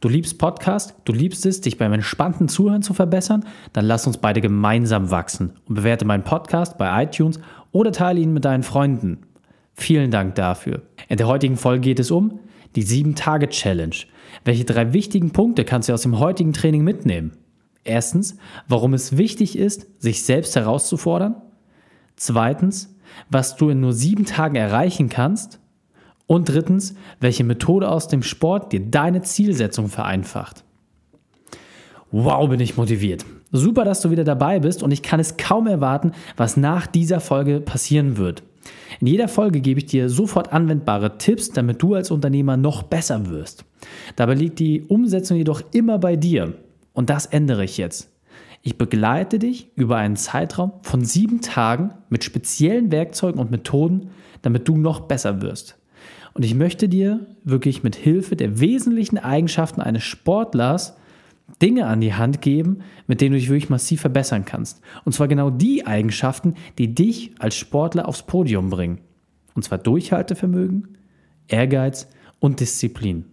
Du liebst Podcast, du liebst es, dich beim entspannten Zuhören zu verbessern? Dann lass uns beide gemeinsam wachsen und bewerte meinen Podcast bei iTunes oder teile ihn mit deinen Freunden. Vielen Dank dafür. In der heutigen Folge geht es um die 7-Tage-Challenge. Welche drei wichtigen Punkte kannst du aus dem heutigen Training mitnehmen? Erstens, warum es wichtig ist, sich selbst herauszufordern. Zweitens, was du in nur sieben Tagen erreichen kannst. Und drittens, welche Methode aus dem Sport dir deine Zielsetzung vereinfacht. Wow, bin ich motiviert. Super, dass du wieder dabei bist und ich kann es kaum erwarten, was nach dieser Folge passieren wird. In jeder Folge gebe ich dir sofort anwendbare Tipps, damit du als Unternehmer noch besser wirst. Dabei liegt die Umsetzung jedoch immer bei dir und das ändere ich jetzt. Ich begleite dich über einen Zeitraum von sieben Tagen mit speziellen Werkzeugen und Methoden, damit du noch besser wirst. Und ich möchte dir wirklich mit Hilfe der wesentlichen Eigenschaften eines Sportlers Dinge an die Hand geben, mit denen du dich wirklich massiv verbessern kannst. Und zwar genau die Eigenschaften, die dich als Sportler aufs Podium bringen. Und zwar Durchhaltevermögen, Ehrgeiz und Disziplin.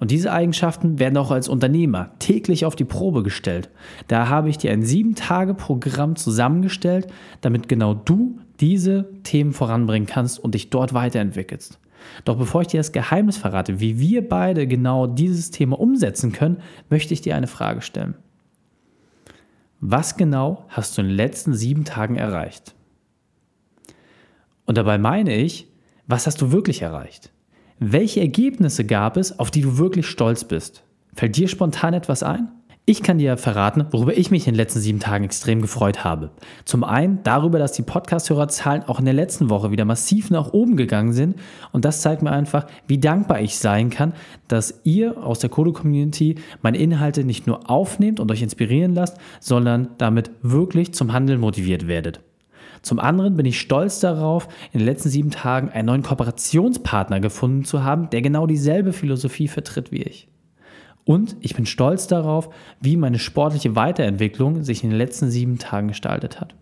Und diese Eigenschaften werden auch als Unternehmer täglich auf die Probe gestellt. Da habe ich dir ein 7-Tage-Programm zusammengestellt, damit genau du diese Themen voranbringen kannst und dich dort weiterentwickelst. Doch bevor ich dir das Geheimnis verrate, wie wir beide genau dieses Thema umsetzen können, möchte ich dir eine Frage stellen. Was genau hast du in den letzten sieben Tagen erreicht? Und dabei meine ich, was hast du wirklich erreicht? Welche Ergebnisse gab es, auf die du wirklich stolz bist? Fällt dir spontan etwas ein? Ich kann dir verraten, worüber ich mich in den letzten sieben Tagen extrem gefreut habe. Zum einen darüber, dass die Podcast-Hörerzahlen auch in der letzten Woche wieder massiv nach oben gegangen sind. Und das zeigt mir einfach, wie dankbar ich sein kann, dass ihr aus der Kodo-Community meine Inhalte nicht nur aufnehmt und euch inspirieren lasst, sondern damit wirklich zum Handeln motiviert werdet. Zum anderen bin ich stolz darauf, in den letzten sieben Tagen einen neuen Kooperationspartner gefunden zu haben, der genau dieselbe Philosophie vertritt wie ich. Und ich bin stolz darauf, wie meine sportliche Weiterentwicklung sich in den letzten sieben Tagen gestaltet hat.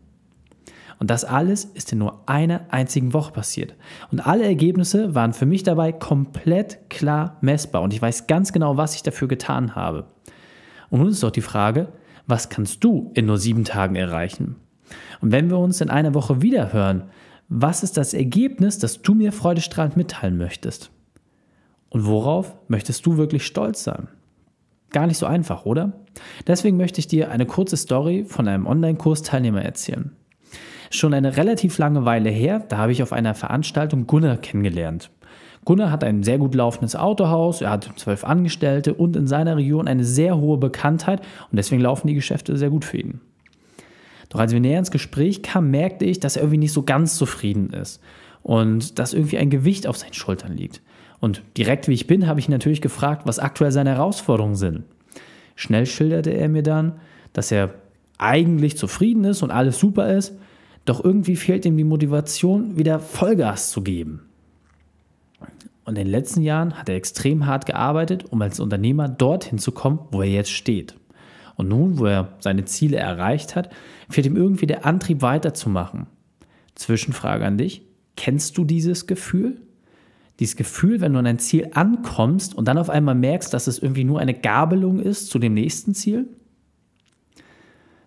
Und das alles ist in nur einer einzigen Woche passiert. Und alle Ergebnisse waren für mich dabei komplett klar messbar. Und ich weiß ganz genau, was ich dafür getan habe. Und nun ist doch die Frage, was kannst du in nur sieben Tagen erreichen? Und wenn wir uns in einer Woche wieder hören, was ist das Ergebnis, das du mir freudestrahlend mitteilen möchtest? Und worauf möchtest du wirklich stolz sein? Gar nicht so einfach, oder? Deswegen möchte ich dir eine kurze Story von einem Online-Kursteilnehmer erzählen. Schon eine relativ lange Weile her, da habe ich auf einer Veranstaltung Gunnar kennengelernt. Gunnar hat ein sehr gut laufendes Autohaus, er hat zwölf Angestellte und in seiner Region eine sehr hohe Bekanntheit und deswegen laufen die Geschäfte sehr gut für ihn. Doch als wir näher ins Gespräch kamen, merkte ich, dass er irgendwie nicht so ganz zufrieden ist und dass irgendwie ein Gewicht auf seinen Schultern liegt. Und direkt wie ich bin, habe ich natürlich gefragt, was aktuell seine Herausforderungen sind. Schnell schilderte er mir dann, dass er eigentlich zufrieden ist und alles super ist, doch irgendwie fehlt ihm die Motivation, wieder Vollgas zu geben. Und in den letzten Jahren hat er extrem hart gearbeitet, um als Unternehmer dorthin zu kommen, wo er jetzt steht. Und nun, wo er seine Ziele erreicht hat, fehlt ihm irgendwie der Antrieb weiterzumachen. Zwischenfrage an dich, kennst du dieses Gefühl? Dieses Gefühl, wenn du an ein Ziel ankommst und dann auf einmal merkst, dass es irgendwie nur eine Gabelung ist zu dem nächsten Ziel?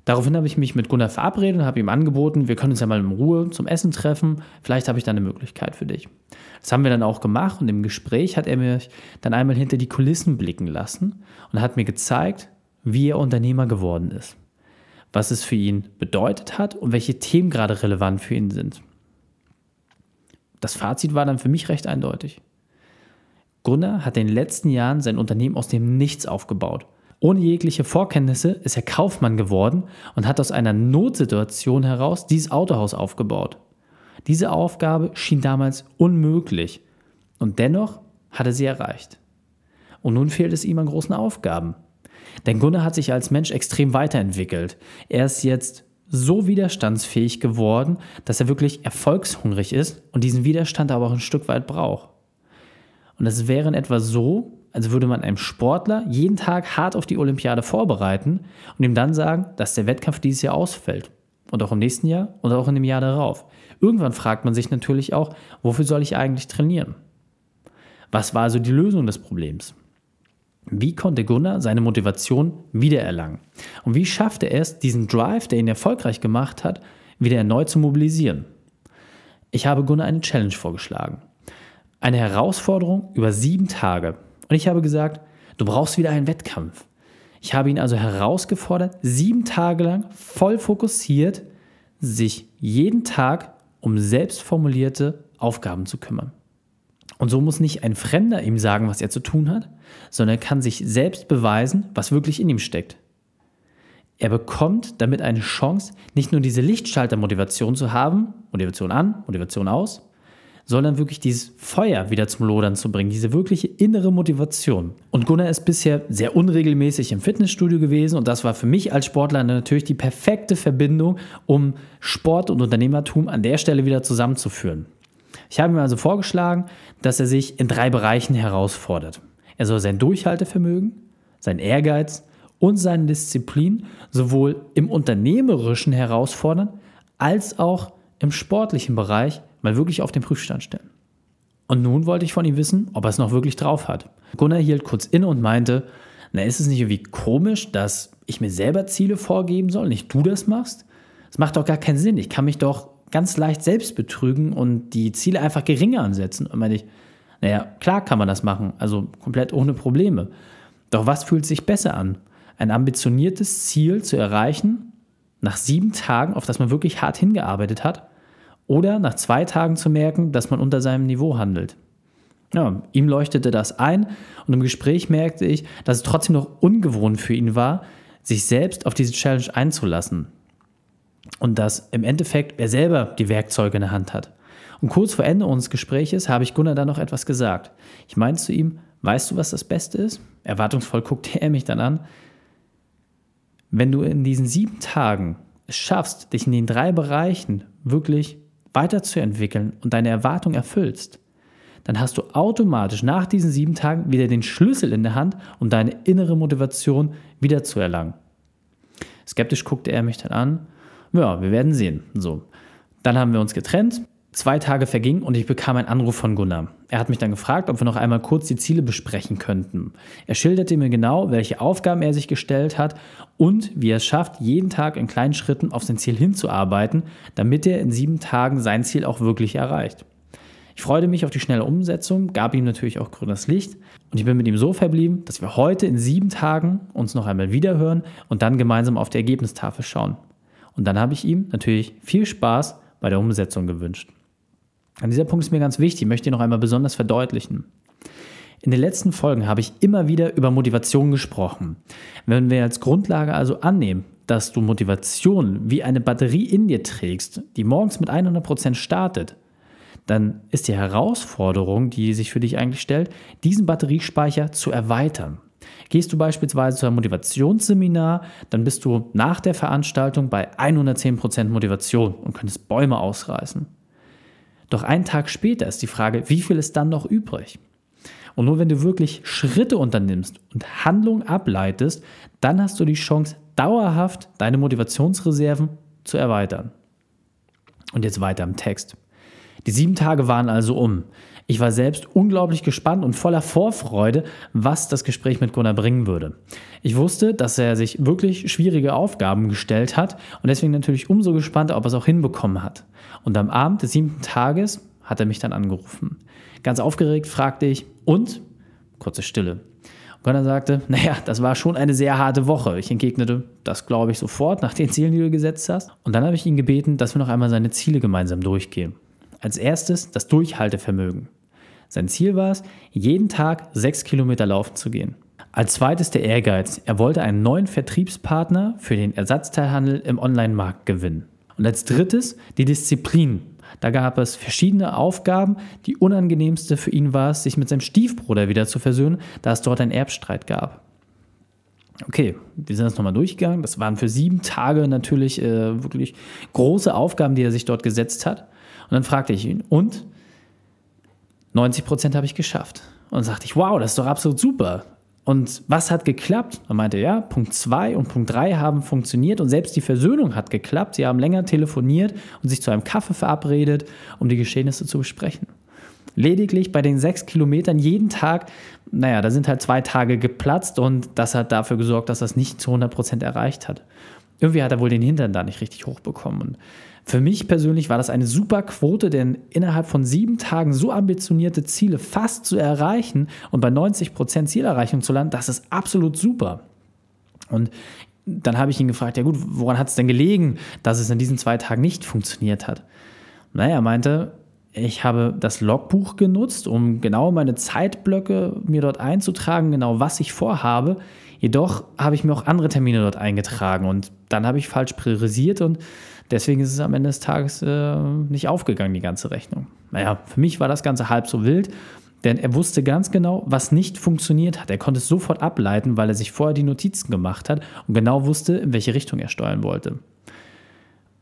Daraufhin habe ich mich mit Gunnar verabredet und habe ihm angeboten, wir können uns ja mal in Ruhe zum Essen treffen, vielleicht habe ich da eine Möglichkeit für dich. Das haben wir dann auch gemacht und im Gespräch hat er mich dann einmal hinter die Kulissen blicken lassen und hat mir gezeigt, wie er Unternehmer geworden ist, was es für ihn bedeutet hat und welche Themen gerade relevant für ihn sind das Fazit war dann für mich recht eindeutig. Gunnar hat in den letzten Jahren sein Unternehmen aus dem Nichts aufgebaut. Ohne jegliche Vorkenntnisse ist er Kaufmann geworden und hat aus einer Notsituation heraus dieses Autohaus aufgebaut. Diese Aufgabe schien damals unmöglich und dennoch hat er sie erreicht. und nun fehlt es ihm an großen Aufgaben. Denn Gunnar hat sich als Mensch extrem weiterentwickelt. Er ist jetzt so widerstandsfähig geworden, dass er wirklich erfolgshungrig ist und diesen Widerstand aber auch ein Stück weit braucht. Und es wäre in etwa so, als würde man einem Sportler jeden Tag hart auf die Olympiade vorbereiten und ihm dann sagen, dass der Wettkampf dieses Jahr ausfällt. Und auch im nächsten Jahr und auch in dem Jahr darauf. Irgendwann fragt man sich natürlich auch, wofür soll ich eigentlich trainieren? Was war also die Lösung des Problems? Wie konnte Gunnar seine Motivation wiedererlangen? Und wie schaffte er es, diesen Drive, der ihn erfolgreich gemacht hat, wieder erneut zu mobilisieren? Ich habe Gunnar eine Challenge vorgeschlagen. Eine Herausforderung über sieben Tage. Und ich habe gesagt, du brauchst wieder einen Wettkampf. Ich habe ihn also herausgefordert, sieben Tage lang voll fokussiert, sich jeden Tag um selbst formulierte Aufgaben zu kümmern. Und so muss nicht ein Fremder ihm sagen, was er zu tun hat, sondern er kann sich selbst beweisen, was wirklich in ihm steckt. Er bekommt damit eine Chance, nicht nur diese Lichtschalter-Motivation zu haben, Motivation an, Motivation aus, sondern wirklich dieses Feuer wieder zum Lodern zu bringen, diese wirkliche innere Motivation. Und Gunnar ist bisher sehr unregelmäßig im Fitnessstudio gewesen und das war für mich als Sportler natürlich die perfekte Verbindung, um Sport und Unternehmertum an der Stelle wieder zusammenzuführen. Ich habe ihm also vorgeschlagen, dass er sich in drei Bereichen herausfordert. Er soll sein Durchhaltevermögen, sein Ehrgeiz und seine Disziplin sowohl im unternehmerischen herausfordern, als auch im sportlichen Bereich mal wirklich auf den Prüfstand stellen. Und nun wollte ich von ihm wissen, ob er es noch wirklich drauf hat. Gunnar hielt kurz inne und meinte, na ist es nicht irgendwie komisch, dass ich mir selber Ziele vorgeben soll, nicht du das machst? Das macht doch gar keinen Sinn. Ich kann mich doch ganz leicht selbst betrügen und die Ziele einfach geringer ansetzen. Und meine ich, naja, klar kann man das machen, also komplett ohne Probleme. Doch was fühlt sich besser an? Ein ambitioniertes Ziel zu erreichen, nach sieben Tagen, auf das man wirklich hart hingearbeitet hat, oder nach zwei Tagen zu merken, dass man unter seinem Niveau handelt. Ja, ihm leuchtete das ein und im Gespräch merkte ich, dass es trotzdem noch ungewohnt für ihn war, sich selbst auf diese Challenge einzulassen und dass im Endeffekt er selber die Werkzeuge in der Hand hat. Und kurz vor Ende unseres Gespräches habe ich Gunnar dann noch etwas gesagt. Ich meinte zu ihm, weißt du, was das Beste ist? Erwartungsvoll guckte er mich dann an. Wenn du in diesen sieben Tagen es schaffst, dich in den drei Bereichen wirklich weiterzuentwickeln und deine Erwartung erfüllst, dann hast du automatisch nach diesen sieben Tagen wieder den Schlüssel in der Hand, um deine innere Motivation wiederzuerlangen. Skeptisch guckte er mich dann an ja, wir werden sehen. So. Dann haben wir uns getrennt. Zwei Tage vergingen und ich bekam einen Anruf von Gunnar. Er hat mich dann gefragt, ob wir noch einmal kurz die Ziele besprechen könnten. Er schilderte mir genau, welche Aufgaben er sich gestellt hat und wie er es schafft, jeden Tag in kleinen Schritten auf sein Ziel hinzuarbeiten, damit er in sieben Tagen sein Ziel auch wirklich erreicht. Ich freute mich auf die schnelle Umsetzung, gab ihm natürlich auch grünes Licht und ich bin mit ihm so verblieben, dass wir heute in sieben Tagen uns noch einmal wiederhören und dann gemeinsam auf die Ergebnistafel schauen. Und dann habe ich ihm natürlich viel Spaß bei der Umsetzung gewünscht. An dieser Punkt ist mir ganz wichtig, möchte ich noch einmal besonders verdeutlichen. In den letzten Folgen habe ich immer wieder über Motivation gesprochen. Wenn wir als Grundlage also annehmen, dass du Motivation wie eine Batterie in dir trägst, die morgens mit 100% startet, dann ist die Herausforderung, die sich für dich eigentlich stellt, diesen Batteriespeicher zu erweitern. Gehst du beispielsweise zu einem Motivationsseminar, dann bist du nach der Veranstaltung bei 110% Motivation und könntest Bäume ausreißen. Doch einen Tag später ist die Frage, wie viel ist dann noch übrig? Und nur wenn du wirklich Schritte unternimmst und Handlungen ableitest, dann hast du die Chance, dauerhaft deine Motivationsreserven zu erweitern. Und jetzt weiter im Text. Die sieben Tage waren also um. Ich war selbst unglaublich gespannt und voller Vorfreude, was das Gespräch mit Gunnar bringen würde. Ich wusste, dass er sich wirklich schwierige Aufgaben gestellt hat und deswegen natürlich umso gespannter, ob er es auch hinbekommen hat. Und am Abend des siebten Tages hat er mich dann angerufen. Ganz aufgeregt fragte ich, und? Kurze Stille. Gunnar sagte, naja, das war schon eine sehr harte Woche. Ich entgegnete, das glaube ich sofort nach den Zielen, die du gesetzt hast. Und dann habe ich ihn gebeten, dass wir noch einmal seine Ziele gemeinsam durchgehen. Als erstes das Durchhaltevermögen. Sein Ziel war es, jeden Tag sechs Kilometer laufen zu gehen. Als zweites der Ehrgeiz. Er wollte einen neuen Vertriebspartner für den Ersatzteilhandel im Online-Markt gewinnen. Und als drittes die Disziplin. Da gab es verschiedene Aufgaben. Die unangenehmste für ihn war es, sich mit seinem Stiefbruder wieder zu versöhnen, da es dort einen Erbstreit gab. Okay, wir sind das nochmal durchgegangen. Das waren für sieben Tage natürlich äh, wirklich große Aufgaben, die er sich dort gesetzt hat. Und dann fragte ich ihn, und 90 Prozent habe ich geschafft. Und sagte ich, wow, das ist doch absolut super. Und was hat geklappt? Er meinte, ja, Punkt 2 und Punkt 3 haben funktioniert und selbst die Versöhnung hat geklappt. Sie haben länger telefoniert und sich zu einem Kaffee verabredet, um die Geschehnisse zu besprechen. Lediglich bei den sechs Kilometern jeden Tag, naja, da sind halt zwei Tage geplatzt und das hat dafür gesorgt, dass es nicht zu 100 Prozent erreicht hat. Irgendwie hat er wohl den Hintern da nicht richtig hochbekommen. Und für mich persönlich war das eine super Quote, denn innerhalb von sieben Tagen so ambitionierte Ziele fast zu erreichen und bei 90% Zielerreichung zu landen, das ist absolut super. Und dann habe ich ihn gefragt, ja gut, woran hat es denn gelegen, dass es in diesen zwei Tagen nicht funktioniert hat? Naja, er meinte, ich habe das Logbuch genutzt, um genau meine Zeitblöcke mir dort einzutragen, genau was ich vorhabe. Jedoch habe ich mir auch andere Termine dort eingetragen und dann habe ich falsch priorisiert und Deswegen ist es am Ende des Tages äh, nicht aufgegangen, die ganze Rechnung. Naja, für mich war das Ganze halb so wild, denn er wusste ganz genau, was nicht funktioniert hat. Er konnte es sofort ableiten, weil er sich vorher die Notizen gemacht hat und genau wusste, in welche Richtung er steuern wollte.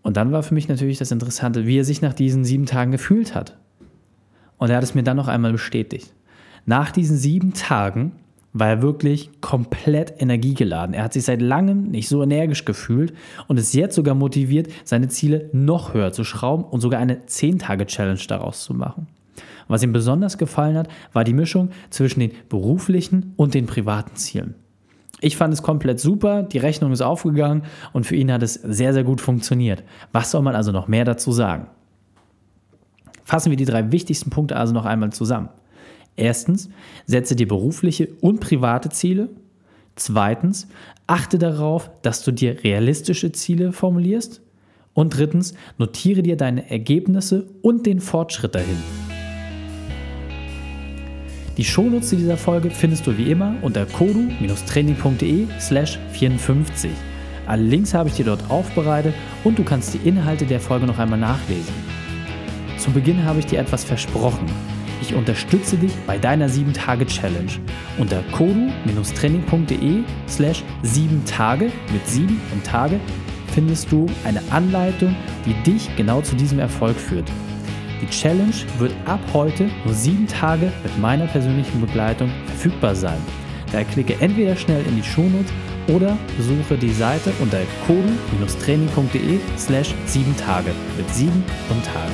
Und dann war für mich natürlich das Interessante, wie er sich nach diesen sieben Tagen gefühlt hat. Und er hat es mir dann noch einmal bestätigt. Nach diesen sieben Tagen war er wirklich komplett energiegeladen. Er hat sich seit langem nicht so energisch gefühlt und ist jetzt sogar motiviert, seine Ziele noch höher zu schrauben und sogar eine 10-Tage-Challenge daraus zu machen. Was ihm besonders gefallen hat, war die Mischung zwischen den beruflichen und den privaten Zielen. Ich fand es komplett super, die Rechnung ist aufgegangen und für ihn hat es sehr, sehr gut funktioniert. Was soll man also noch mehr dazu sagen? Fassen wir die drei wichtigsten Punkte also noch einmal zusammen. Erstens, setze dir berufliche und private Ziele. Zweitens, achte darauf, dass du dir realistische Ziele formulierst. Und drittens, notiere dir deine Ergebnisse und den Fortschritt dahin. Die Shownotes dieser Folge findest du wie immer unter kodu-training.de slash 54. Alle Links habe ich dir dort aufbereitet und du kannst die Inhalte der Folge noch einmal nachlesen. Zu Beginn habe ich dir etwas versprochen. Ich unterstütze dich bei deiner 7-Tage-Challenge. Unter kodu-training.de slash 7 Tage mit 7 und Tage findest du eine Anleitung, die dich genau zu diesem Erfolg führt. Die Challenge wird ab heute nur 7 Tage mit meiner persönlichen Begleitung verfügbar sein. Daher klicke entweder schnell in die Shownotes oder besuche die Seite unter kodu-training.de slash 7 Tage mit 7 und Tage.